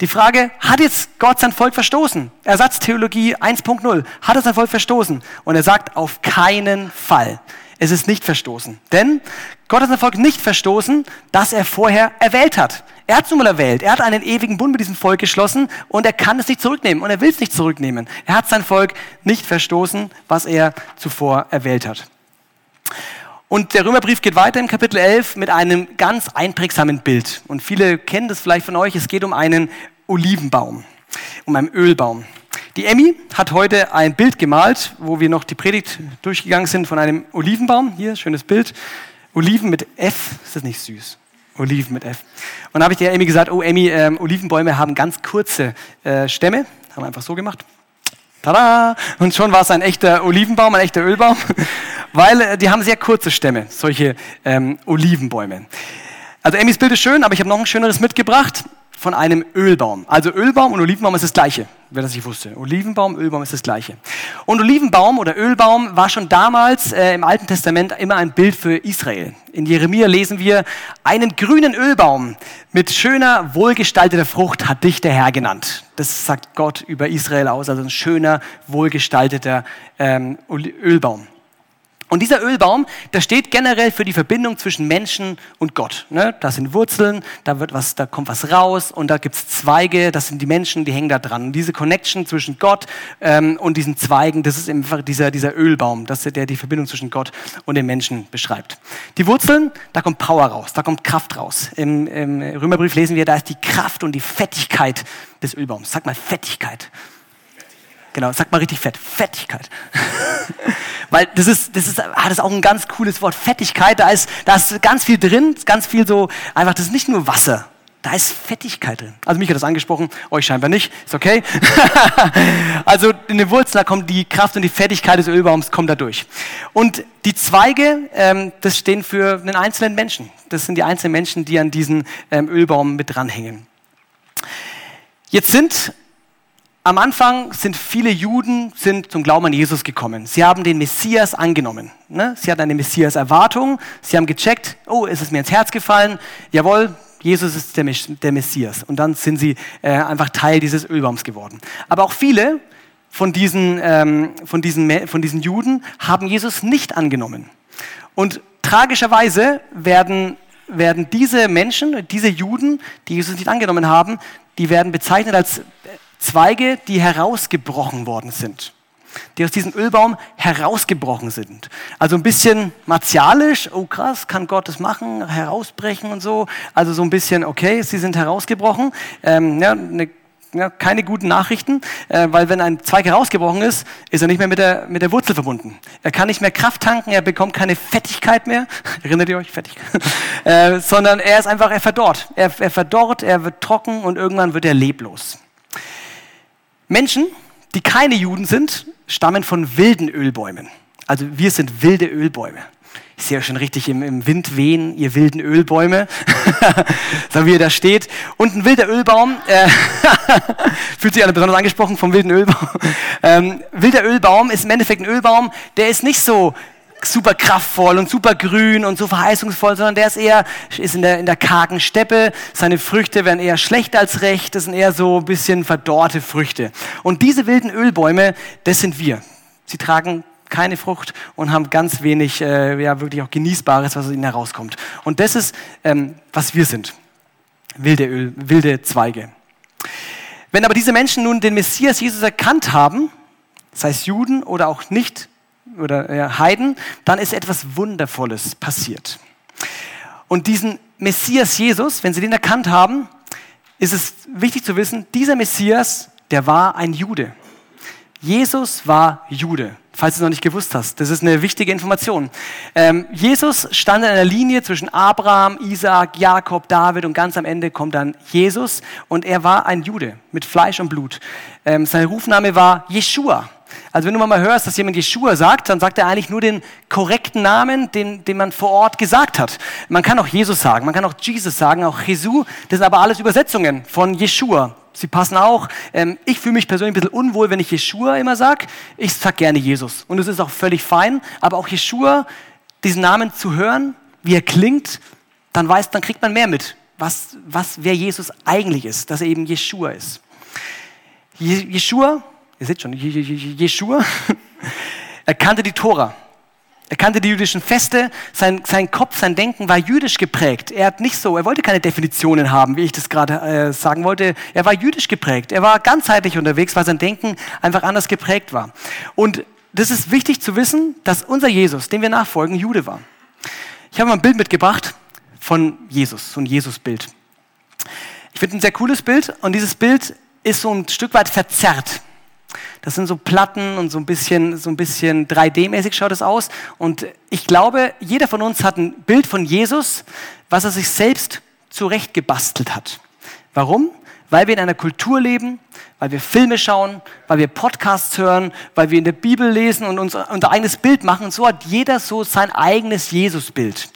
S1: Die Frage, hat jetzt Gott sein Volk verstoßen? Ersatztheologie 1.0. Hat er sein Volk verstoßen? Und er sagt, auf keinen Fall. Es ist nicht verstoßen. Denn Gott hat sein Volk nicht verstoßen, das er vorher erwählt hat. Er hat es nun mal erwählt. Er hat einen ewigen Bund mit diesem Volk geschlossen und er kann es nicht zurücknehmen und er will es nicht zurücknehmen. Er hat sein Volk nicht verstoßen, was er zuvor erwählt hat. Und der Römerbrief geht weiter im Kapitel 11 mit einem ganz einprägsamen Bild. Und viele kennen das vielleicht von euch. Es geht um einen Olivenbaum, um einen Ölbaum. Die Emmy hat heute ein Bild gemalt, wo wir noch die Predigt durchgegangen sind von einem Olivenbaum. Hier, schönes Bild. Oliven mit F, ist das nicht süß? Oliven mit F. Und dann habe ich der Emmy gesagt, oh Emmy, ähm, Olivenbäume haben ganz kurze äh, Stämme. Haben wir einfach so gemacht. Tada! Und schon war es ein echter Olivenbaum, ein echter Ölbaum, weil äh, die haben sehr kurze Stämme, solche ähm, Olivenbäume. Also Emmys Bild ist schön, aber ich habe noch ein schöneres mitgebracht von einem Ölbaum. Also Ölbaum und Olivenbaum ist das gleiche, wer das nicht wusste. Olivenbaum, Ölbaum ist das gleiche. Und Olivenbaum oder Ölbaum war schon damals äh, im Alten Testament immer ein Bild für Israel. In Jeremia lesen wir, einen grünen Ölbaum mit schöner, wohlgestalteter Frucht hat dich der Herr genannt. Das sagt Gott über Israel aus, also ein schöner, wohlgestalteter ähm, Ölbaum. Und dieser Ölbaum, der steht generell für die Verbindung zwischen Menschen und Gott. Ne? Da sind Wurzeln, da, wird was, da kommt was raus und da gibt's Zweige, das sind die Menschen, die hängen da dran. Und diese Connection zwischen Gott ähm, und diesen Zweigen, das ist einfach dieser, dieser Ölbaum, das der die Verbindung zwischen Gott und den Menschen beschreibt. Die Wurzeln, da kommt Power raus, da kommt Kraft raus. Im, im Römerbrief lesen wir, da ist die Kraft und die Fettigkeit des Ölbaums. Sag mal Fettigkeit. Genau, sag mal richtig fett. Fettigkeit. Weil das ist, das ist, ah, das ist auch ein ganz cooles Wort. Fettigkeit, da ist, da ist ganz viel drin, ganz viel so, einfach, das ist nicht nur Wasser. Da ist Fettigkeit drin. Also mich hat das angesprochen, euch scheinbar nicht, ist okay. also in den Wurzeln, da kommt die Kraft und die Fettigkeit des Ölbaums, kommt da durch. Und die Zweige, ähm, das stehen für einen einzelnen Menschen. Das sind die einzelnen Menschen, die an diesen ähm, Ölbaum mit dranhängen. Jetzt sind am Anfang sind viele Juden sind zum Glauben an Jesus gekommen. Sie haben den Messias angenommen. Ne? Sie hatten eine Messias-Erwartung. Sie haben gecheckt, oh, ist es mir ins Herz gefallen? Jawohl, Jesus ist der, der Messias. Und dann sind sie äh, einfach Teil dieses Ölbaums geworden. Aber auch viele von diesen, ähm, von, diesen, von diesen Juden haben Jesus nicht angenommen. Und tragischerweise werden, werden diese Menschen, diese Juden, die Jesus nicht angenommen haben, die werden bezeichnet als Zweige, die herausgebrochen worden sind. Die aus diesem Ölbaum herausgebrochen sind. Also ein bisschen martialisch, oh krass, kann Gott das machen, herausbrechen und so. Also so ein bisschen, okay, sie sind herausgebrochen. Ähm, ja, ne, ja, keine guten Nachrichten, äh, weil wenn ein Zweig herausgebrochen ist, ist er nicht mehr mit der, mit der Wurzel verbunden. Er kann nicht mehr Kraft tanken, er bekommt keine Fettigkeit mehr. Erinnert ihr euch? Fettigkeit. äh, sondern er ist einfach, er verdorrt. Er, er verdorrt, er wird trocken und irgendwann wird er leblos. Menschen, die keine Juden sind, stammen von wilden Ölbäumen. Also wir sind wilde Ölbäume. Ich sehe schon richtig im, im Wind wehen, ihr wilden Ölbäume. so wie ihr da steht. Und ein wilder Ölbaum, äh, fühlt sich alle besonders angesprochen vom wilden Ölbaum. Ähm, wilder Ölbaum ist im Endeffekt ein Ölbaum, der ist nicht so super kraftvoll und super grün und so verheißungsvoll, sondern der ist eher ist in der, in der kargen Steppe. Seine Früchte werden eher schlecht als recht. Das sind eher so ein bisschen verdorrte Früchte. Und diese wilden Ölbäume, das sind wir. Sie tragen keine Frucht und haben ganz wenig, äh, ja, wirklich auch Genießbares, was aus ihnen herauskommt. Und das ist, ähm, was wir sind. Wilde Öl, wilde Zweige. Wenn aber diese Menschen nun den Messias Jesus erkannt haben, sei es Juden oder auch nicht oder ja, Heiden, dann ist etwas Wundervolles passiert. Und diesen Messias Jesus, wenn sie den erkannt haben, ist es wichtig zu wissen, dieser Messias, der war ein Jude. Jesus war Jude, falls du es noch nicht gewusst hast. Das ist eine wichtige Information. Ähm, Jesus stand in einer Linie zwischen Abraham, Isaac, Jakob, David und ganz am Ende kommt dann Jesus und er war ein Jude mit Fleisch und Blut. Ähm, sein Rufname war Jeshua. Also wenn du mal hörst, dass jemand Jeshua sagt, dann sagt er eigentlich nur den korrekten Namen, den, den man vor Ort gesagt hat. Man kann auch Jesus sagen, man kann auch Jesus sagen, auch Jesu. Das sind aber alles Übersetzungen von Jeshua. Sie passen auch. Ähm, ich fühle mich persönlich ein bisschen unwohl, wenn ich Jeshua immer sage. Ich sage gerne Jesus. Und es ist auch völlig fein. Aber auch Jeshua, diesen Namen zu hören, wie er klingt, dann weiß, dann kriegt man mehr mit, was, was, wer Jesus eigentlich ist, dass er eben Jeshua ist. Jeshua, ihr seht schon, Jeshua, er kannte die Tora. Er kannte die jüdischen Feste, sein, sein Kopf, sein Denken war jüdisch geprägt. Er hat nicht so, er wollte keine Definitionen haben, wie ich das gerade äh, sagen wollte. Er war jüdisch geprägt. Er war ganzheitlich unterwegs, weil sein Denken einfach anders geprägt war. Und das ist wichtig zu wissen, dass unser Jesus, dem wir nachfolgen, Jude war. Ich habe mal ein Bild mitgebracht von Jesus, so ein Jesus-Bild. Ich finde ein sehr cooles Bild und dieses Bild ist so ein Stück weit verzerrt. Das sind so Platten und so ein bisschen, so ein bisschen 3D-mäßig schaut es aus. Und ich glaube, jeder von uns hat ein Bild von Jesus, was er sich selbst zurechtgebastelt hat. Warum? Weil wir in einer Kultur leben, weil wir Filme schauen, weil wir Podcasts hören, weil wir in der Bibel lesen und uns unser eigenes Bild machen. Und so hat jeder so sein eigenes Jesusbild.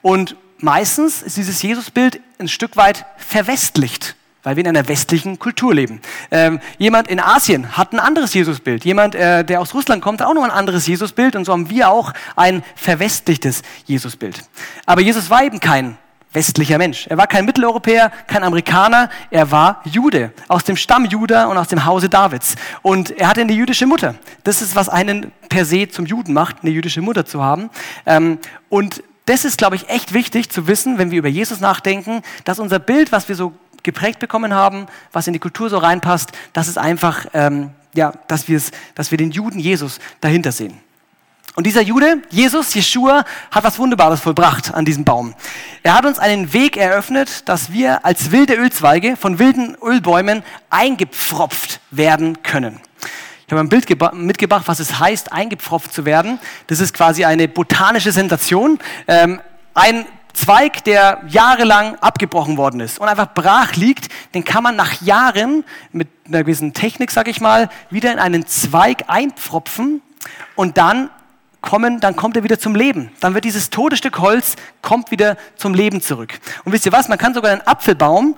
S1: Und meistens ist dieses Jesusbild ein Stück weit verwestlicht weil wir in einer westlichen Kultur leben. Ähm, jemand in Asien hat ein anderes Jesusbild. Jemand, äh, der aus Russland kommt, hat auch noch ein anderes Jesusbild. Und so haben wir auch ein verwestlichtes Jesusbild. Aber Jesus war eben kein westlicher Mensch. Er war kein Mitteleuropäer, kein Amerikaner, er war Jude, aus dem Stamm Juda und aus dem Hause Davids. Und er hatte eine jüdische Mutter. Das ist, was einen per se zum Juden macht, eine jüdische Mutter zu haben. Ähm, und das ist, glaube ich, echt wichtig zu wissen, wenn wir über Jesus nachdenken, dass unser Bild, was wir so geprägt bekommen haben, was in die Kultur so reinpasst, das ist einfach, ähm, ja, dass, dass wir den Juden Jesus dahinter sehen. Und dieser Jude, Jesus, Jeshua, hat was Wunderbares vollbracht an diesem Baum. Er hat uns einen Weg eröffnet, dass wir als wilde Ölzweige von wilden Ölbäumen eingepfropft werden können. Ich habe ein Bild mitgebracht, was es heißt, eingepfropft zu werden. Das ist quasi eine botanische Sensation. Ähm, ein Zweig, der jahrelang abgebrochen worden ist und einfach brach liegt, den kann man nach Jahren mit einer gewissen Technik, sag ich mal, wieder in einen Zweig einpfropfen und dann kommen, dann kommt er wieder zum Leben. Dann wird dieses tote Stück Holz kommt wieder zum Leben zurück. Und wisst ihr was? Man kann sogar einen Apfelbaum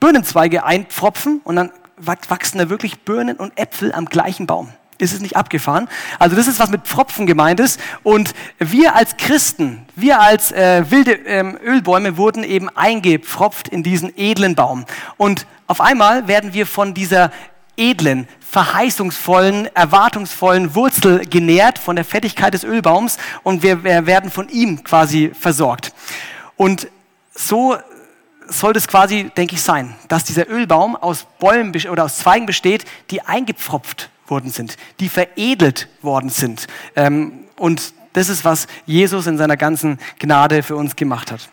S1: Birnenzweige einpfropfen und dann wachsen da wirklich Birnen und Äpfel am gleichen Baum. Ist es nicht abgefahren? Also das ist, was mit Pfropfen gemeint ist. Und wir als Christen, wir als äh, wilde ähm, Ölbäume wurden eben eingepfropft in diesen edlen Baum. Und auf einmal werden wir von dieser edlen, verheißungsvollen, erwartungsvollen Wurzel genährt, von der Fettigkeit des Ölbaums und wir, wir werden von ihm quasi versorgt. Und so soll das quasi, denke ich, sein, dass dieser Ölbaum aus Bäumen oder aus Zweigen besteht, die eingepfropft worden sind, die veredelt worden sind. Ähm, und das ist, was Jesus in seiner ganzen Gnade für uns gemacht hat.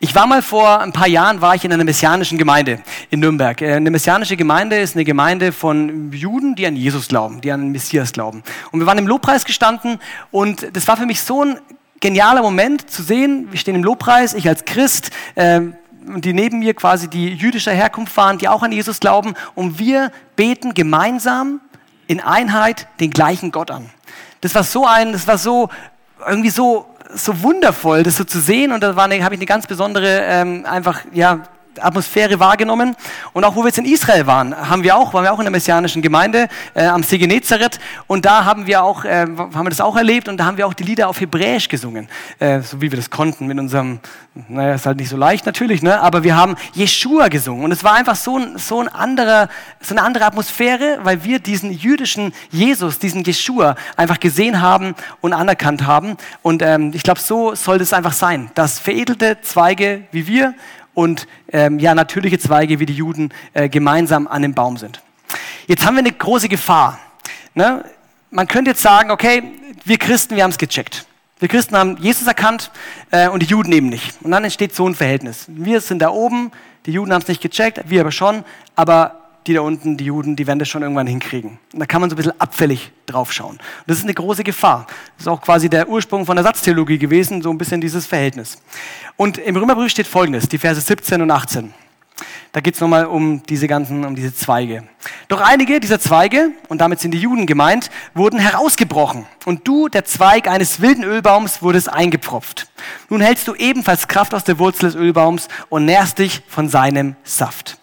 S1: Ich war mal vor ein paar Jahren, war ich in einer messianischen Gemeinde in Nürnberg. Äh, eine messianische Gemeinde ist eine Gemeinde von Juden, die an Jesus glauben, die an den Messias glauben. Und wir waren im Lobpreis gestanden und das war für mich so ein genialer Moment zu sehen. Wir stehen im Lobpreis, ich als Christ, äh, die neben mir quasi die jüdischer Herkunft waren, die auch an Jesus glauben. Und wir beten gemeinsam in Einheit den gleichen Gott an. Das war so ein, das war so irgendwie so so wundervoll, das so zu sehen. Und da habe ich eine ganz besondere ähm, einfach ja Atmosphäre wahrgenommen. Und auch wo wir jetzt in Israel waren, haben wir auch, waren wir auch in der messianischen Gemeinde äh, am See Genezareth. Und da haben wir auch, äh, haben wir das auch erlebt und da haben wir auch die Lieder auf Hebräisch gesungen, äh, so wie wir das konnten mit unserem, naja, ist halt nicht so leicht natürlich, ne? aber wir haben Jeshua gesungen. Und es war einfach so, ein, so, ein anderer, so eine andere Atmosphäre, weil wir diesen jüdischen Jesus, diesen Jeshua einfach gesehen haben und anerkannt haben. Und ähm, ich glaube, so soll das einfach sein, dass veredelte Zweige wie wir und ähm, ja, natürliche Zweige wie die Juden äh, gemeinsam an dem Baum sind. Jetzt haben wir eine große Gefahr. Ne? Man könnte jetzt sagen, okay, wir Christen, wir haben es gecheckt. Wir Christen haben Jesus erkannt äh, und die Juden eben nicht. Und dann entsteht so ein Verhältnis. Wir sind da oben, die Juden haben es nicht gecheckt, wir aber schon, aber die da unten, die Juden, die werden das schon irgendwann hinkriegen. Und da kann man so ein bisschen abfällig draufschauen. Und das ist eine große Gefahr. Das ist auch quasi der Ursprung von der Satztheologie gewesen, so ein bisschen dieses Verhältnis. Und im Römerbrief steht Folgendes, die Verse 17 und 18. Da geht es nochmal um diese ganzen, um diese Zweige. Doch einige dieser Zweige, und damit sind die Juden gemeint, wurden herausgebrochen. Und du, der Zweig eines wilden Ölbaums, wurdest eingepfropft. Nun hältst du ebenfalls Kraft aus der Wurzel des Ölbaums und nährst dich von seinem Saft.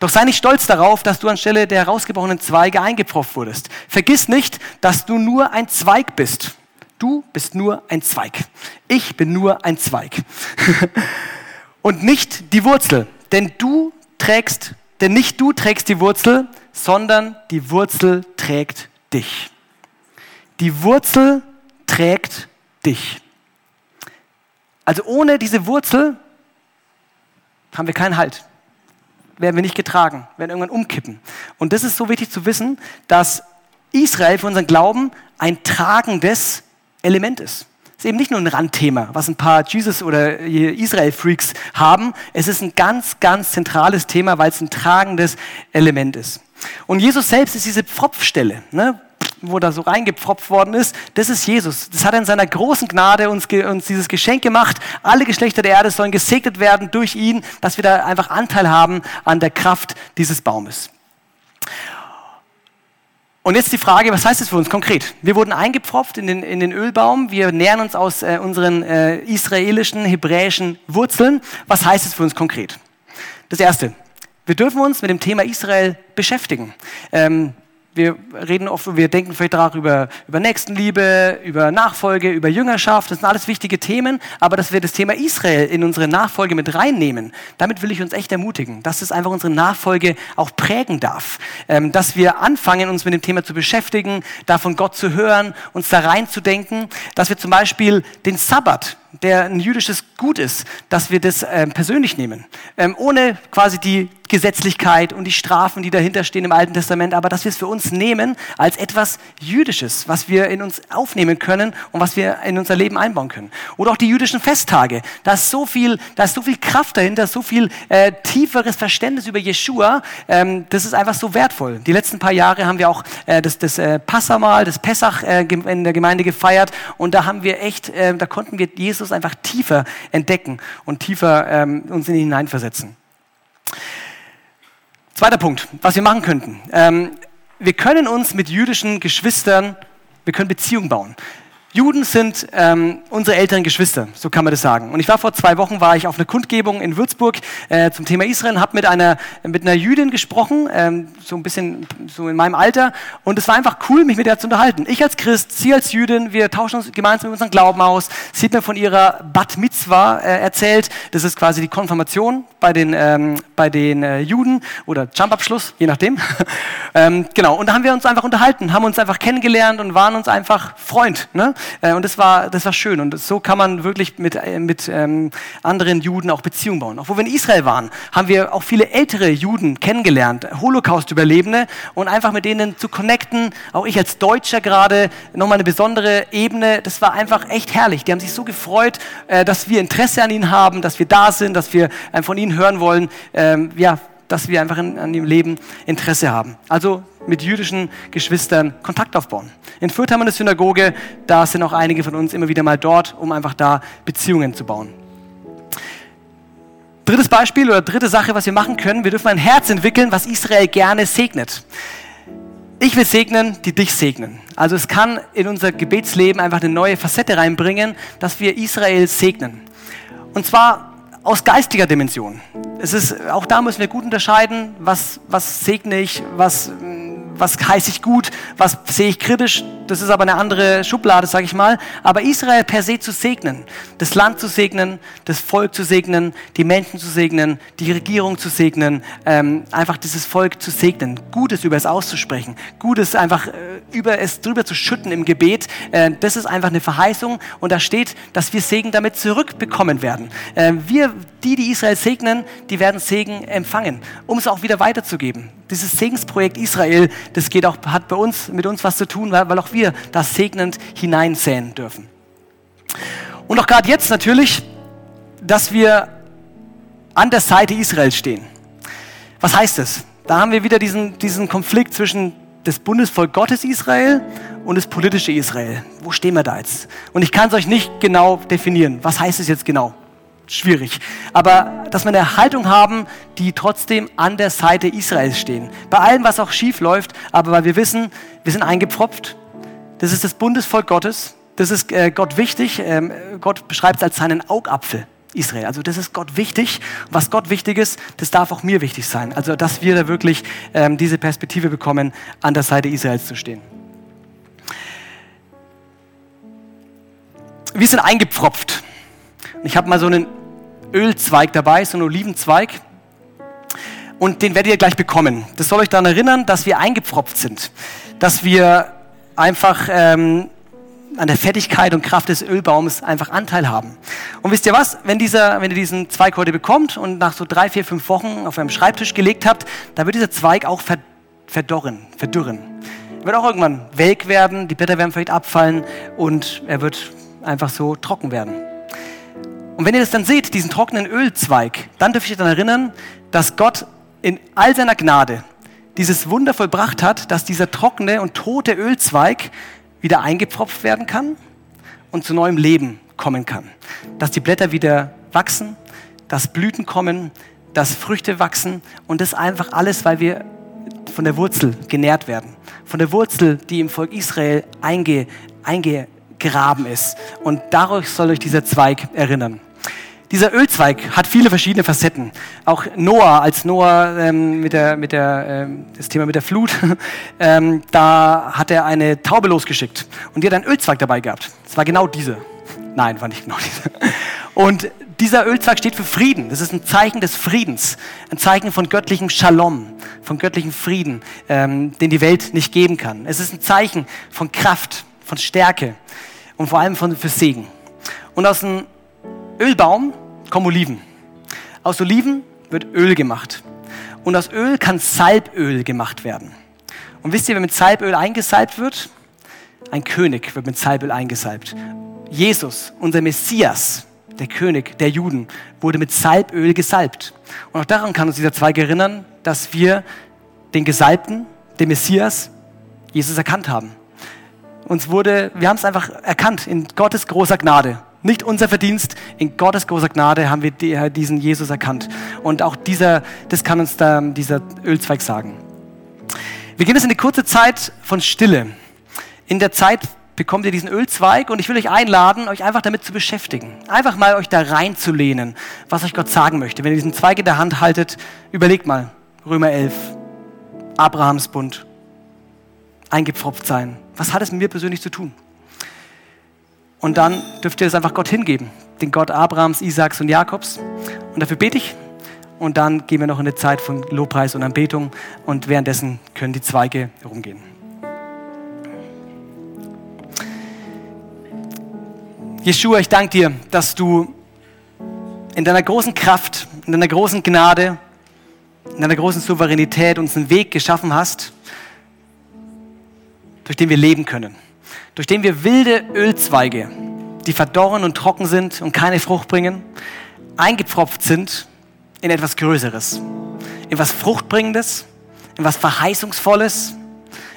S1: Doch sei nicht stolz darauf, dass du anstelle der herausgebrochenen Zweige eingepfropft wurdest. Vergiss nicht, dass du nur ein Zweig bist. Du bist nur ein Zweig. Ich bin nur ein Zweig. und nicht die Wurzel. Denn du trägst, denn nicht du trägst die Wurzel, sondern die Wurzel trägt dich. Die Wurzel trägt dich. Also ohne diese Wurzel haben wir keinen Halt. Werden wir nicht getragen, werden irgendwann umkippen. Und das ist so wichtig zu wissen, dass Israel für unseren Glauben ein tragendes Element ist. Es ist eben nicht nur ein Randthema, was ein paar Jesus- oder Israel-Freaks haben. Es ist ein ganz, ganz zentrales Thema, weil es ein tragendes Element ist. Und Jesus selbst ist diese Pfropfstelle. Ne? Wo da so reingepfropft worden ist, das ist Jesus. Das hat er in seiner großen Gnade uns, uns dieses Geschenk gemacht. Alle Geschlechter der Erde sollen gesegnet werden durch ihn, dass wir da einfach Anteil haben an der Kraft dieses Baumes. Und jetzt die Frage, was heißt das für uns konkret? Wir wurden eingepfropft in den, in den Ölbaum. Wir nähern uns aus äh, unseren äh, israelischen, hebräischen Wurzeln. Was heißt es für uns konkret? Das Erste, wir dürfen uns mit dem Thema Israel beschäftigen. Ähm, wir reden oft, wir denken vielleicht darüber, über Nächstenliebe, über Nachfolge, über Jüngerschaft. Das sind alles wichtige Themen. Aber dass wir das Thema Israel in unsere Nachfolge mit reinnehmen, damit will ich uns echt ermutigen, dass es einfach unsere Nachfolge auch prägen darf. Ähm, dass wir anfangen, uns mit dem Thema zu beschäftigen, davon Gott zu hören, uns da reinzudenken. Dass wir zum Beispiel den Sabbat, der ein jüdisches Gut ist, dass wir das ähm, persönlich nehmen. Ähm, ohne quasi die Gesetzlichkeit und die Strafen, die dahinter stehen im Alten Testament, aber dass wir es für uns nehmen als etwas Jüdisches, was wir in uns aufnehmen können und was wir in unser Leben einbauen können. Oder auch die jüdischen Festtage. Da ist so viel, da ist so viel Kraft dahinter, so viel äh, tieferes Verständnis über Jeshua. Ähm, das ist einfach so wertvoll. Die letzten paar Jahre haben wir auch äh, das, das äh, Passamal, das Pessach äh, in der Gemeinde gefeiert und da haben wir echt, äh, da konnten wir Jesus einfach tiefer entdecken und tiefer ähm, uns in ihn hineinversetzen. Zweiter Punkt, was wir machen könnten. Ähm, wir können uns mit jüdischen Geschwistern, wir können Beziehungen bauen. Juden sind ähm, unsere älteren Geschwister, so kann man das sagen. Und ich war vor zwei Wochen, war ich auf einer Kundgebung in Würzburg äh, zum Thema Israel, habe mit einer mit einer Jüdin gesprochen, ähm, so ein bisschen so in meinem Alter, und es war einfach cool, mich mit der zu unterhalten. Ich als Christ, sie als Jüdin, wir tauschen uns gemeinsam mit unserem Glauben aus. Sie hat mir von ihrer Bat Mitzvah äh, erzählt. Das ist quasi die Konfirmation bei den ähm, bei den äh, Juden oder Jumpabschluss, je nachdem. ähm, genau. Und da haben wir uns einfach unterhalten, haben uns einfach kennengelernt und waren uns einfach Freund. Ne? Äh, und das war, das war schön. Und so kann man wirklich mit, äh, mit ähm, anderen Juden auch Beziehungen bauen. Auch wo wir in Israel waren, haben wir auch viele ältere Juden kennengelernt, Holocaust-Überlebende, und einfach mit denen zu connecten. Auch ich als Deutscher gerade nochmal eine besondere Ebene. Das war einfach echt herrlich. Die haben sich so gefreut, äh, dass wir Interesse an ihnen haben, dass wir da sind, dass wir von ihnen hören wollen. Ähm, ja, dass wir einfach in, an dem Leben Interesse haben. Also mit jüdischen Geschwistern Kontakt aufbauen. In Fürth haben wir eine Synagoge, da sind auch einige von uns immer wieder mal dort, um einfach da Beziehungen zu bauen. Drittes Beispiel oder dritte Sache, was wir machen können, wir dürfen ein Herz entwickeln, was Israel gerne segnet. Ich will segnen, die dich segnen. Also es kann in unser Gebetsleben einfach eine neue Facette reinbringen, dass wir Israel segnen. Und zwar aus geistiger Dimension. Es ist, auch da müssen wir gut unterscheiden, was, was segne ich, was was heiße ich gut, was sehe ich kritisch, das ist aber eine andere Schublade, sage ich mal. Aber Israel per se zu segnen, das Land zu segnen, das Volk zu segnen, die Menschen zu segnen, die Regierung zu segnen, ähm, einfach dieses Volk zu segnen, Gutes über es auszusprechen, Gutes einfach äh, über es drüber zu schütten im Gebet, äh, das ist einfach eine Verheißung und da steht, dass wir Segen damit zurückbekommen werden. Äh, wir, die, die Israel segnen, die werden Segen empfangen, um es auch wieder weiterzugeben dieses Segensprojekt Israel, das geht auch, hat bei uns, mit uns was zu tun, weil, weil auch wir das segnend hineinsäen dürfen. Und auch gerade jetzt natürlich, dass wir an der Seite Israels stehen. Was heißt das? Da haben wir wieder diesen, diesen Konflikt zwischen das Bundesvolk Gottes Israel und das politische Israel. Wo stehen wir da jetzt? Und ich kann es euch nicht genau definieren. Was heißt es jetzt genau? Schwierig. Aber dass wir eine Haltung haben, die trotzdem an der Seite Israels stehen. Bei allem, was auch schief läuft, aber weil wir wissen, wir sind eingepfropft. Das ist das Bundesvolk Gottes. Das ist äh, Gott wichtig. Ähm, Gott beschreibt es als seinen Augapfel. Israel. Also das ist Gott wichtig. Was Gott wichtig ist, das darf auch mir wichtig sein. Also dass wir da wirklich ähm, diese Perspektive bekommen, an der Seite Israels zu stehen. wir sind eingepfropft. Ich habe mal so einen Ölzweig dabei, so einen Olivenzweig. Und den werdet ihr gleich bekommen. Das soll euch daran erinnern, dass wir eingepfropft sind. Dass wir einfach ähm, an der Fettigkeit und Kraft des Ölbaums einfach Anteil haben. Und wisst ihr was? Wenn, dieser, wenn ihr diesen Zweig heute bekommt und nach so drei, vier, fünf Wochen auf eurem Schreibtisch gelegt habt, dann wird dieser Zweig auch verdorren, verdürren. Er wird auch irgendwann welk werden, die Blätter werden vielleicht abfallen und er wird einfach so trocken werden. Und wenn ihr das dann seht, diesen trockenen Ölzweig, dann dürft ihr dann erinnern, dass Gott in all seiner Gnade dieses Wunder vollbracht hat, dass dieser trockene und tote Ölzweig wieder eingepfropft werden kann und zu neuem Leben kommen kann. Dass die Blätter wieder wachsen, dass Blüten kommen, dass Früchte wachsen und das einfach alles, weil wir von der Wurzel genährt werden. Von der Wurzel, die im Volk Israel einge, eingegraben ist. Und dadurch soll euch dieser Zweig erinnern. Dieser Ölzweig hat viele verschiedene Facetten. Auch Noah, als Noah ähm, mit der, mit der, ähm, das Thema mit der Flut, ähm, da hat er eine Taube losgeschickt und die hat einen Ölzweig dabei gehabt. Es war genau diese. Nein, war nicht genau diese. Und dieser Ölzweig steht für Frieden. Das ist ein Zeichen des Friedens, ein Zeichen von göttlichem Shalom, von göttlichem Frieden, ähm, den die Welt nicht geben kann. Es ist ein Zeichen von Kraft, von Stärke und vor allem von, für Segen. Und aus einem Ölbaum kommen Oliven. Aus Oliven wird Öl gemacht. Und aus Öl kann Salböl gemacht werden. Und wisst ihr, wer mit Salböl eingesalbt wird? Ein König wird mit Salböl eingesalbt. Jesus, unser Messias, der König der Juden, wurde mit Salböl gesalbt. Und auch daran kann uns dieser Zweig erinnern, dass wir den Gesalbten, den Messias, Jesus erkannt haben. Uns wurde, wir haben es einfach erkannt in Gottes großer Gnade. Nicht unser Verdienst, in Gottes großer Gnade haben wir diesen Jesus erkannt. Und auch dieser, das kann uns da, dieser Ölzweig sagen. Wir gehen jetzt in eine kurze Zeit von Stille. In der Zeit bekommt ihr diesen Ölzweig und ich will euch einladen, euch einfach damit zu beschäftigen. Einfach mal euch da reinzulehnen, was euch Gott sagen möchte. Wenn ihr diesen Zweig in der Hand haltet, überlegt mal, Römer 11, Abrahamsbund, eingepfropft sein. Was hat es mit mir persönlich zu tun? Und dann dürft ihr es einfach Gott hingeben, den Gott Abrahams, Isaaks und Jakobs. Und dafür bete ich. Und dann gehen wir noch in eine Zeit von Lobpreis und Anbetung. Und währenddessen können die Zweige herumgehen. Jeshua, ich danke dir, dass du in deiner großen Kraft, in deiner großen Gnade, in deiner großen Souveränität uns einen Weg geschaffen hast, durch den wir leben können durch den wir wilde Ölzweige, die verdorren und trocken sind und keine Frucht bringen, eingepfropft sind in etwas Größeres, in was Fruchtbringendes, in was Verheißungsvolles,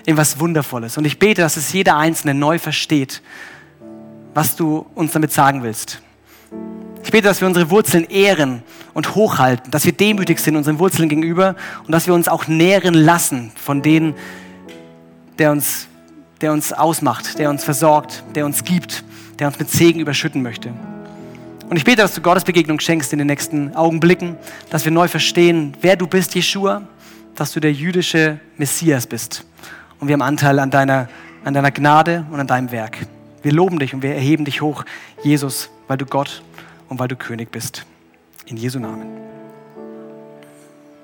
S1: in was Wundervolles. Und ich bete, dass es jeder Einzelne neu versteht, was du uns damit sagen willst. Ich bete, dass wir unsere Wurzeln ehren und hochhalten, dass wir demütig sind unseren Wurzeln gegenüber und dass wir uns auch nähren lassen von denen, der uns der uns ausmacht, der uns versorgt, der uns gibt, der uns mit Segen überschütten möchte. Und ich bete, dass du Gottes Begegnung schenkst in den nächsten Augenblicken, dass wir neu verstehen, wer du bist, Jeshua, dass du der jüdische Messias bist. Und wir haben Anteil an deiner, an deiner Gnade und an deinem Werk. Wir loben dich und wir erheben dich hoch, Jesus, weil du Gott und weil du König bist. In Jesu Namen.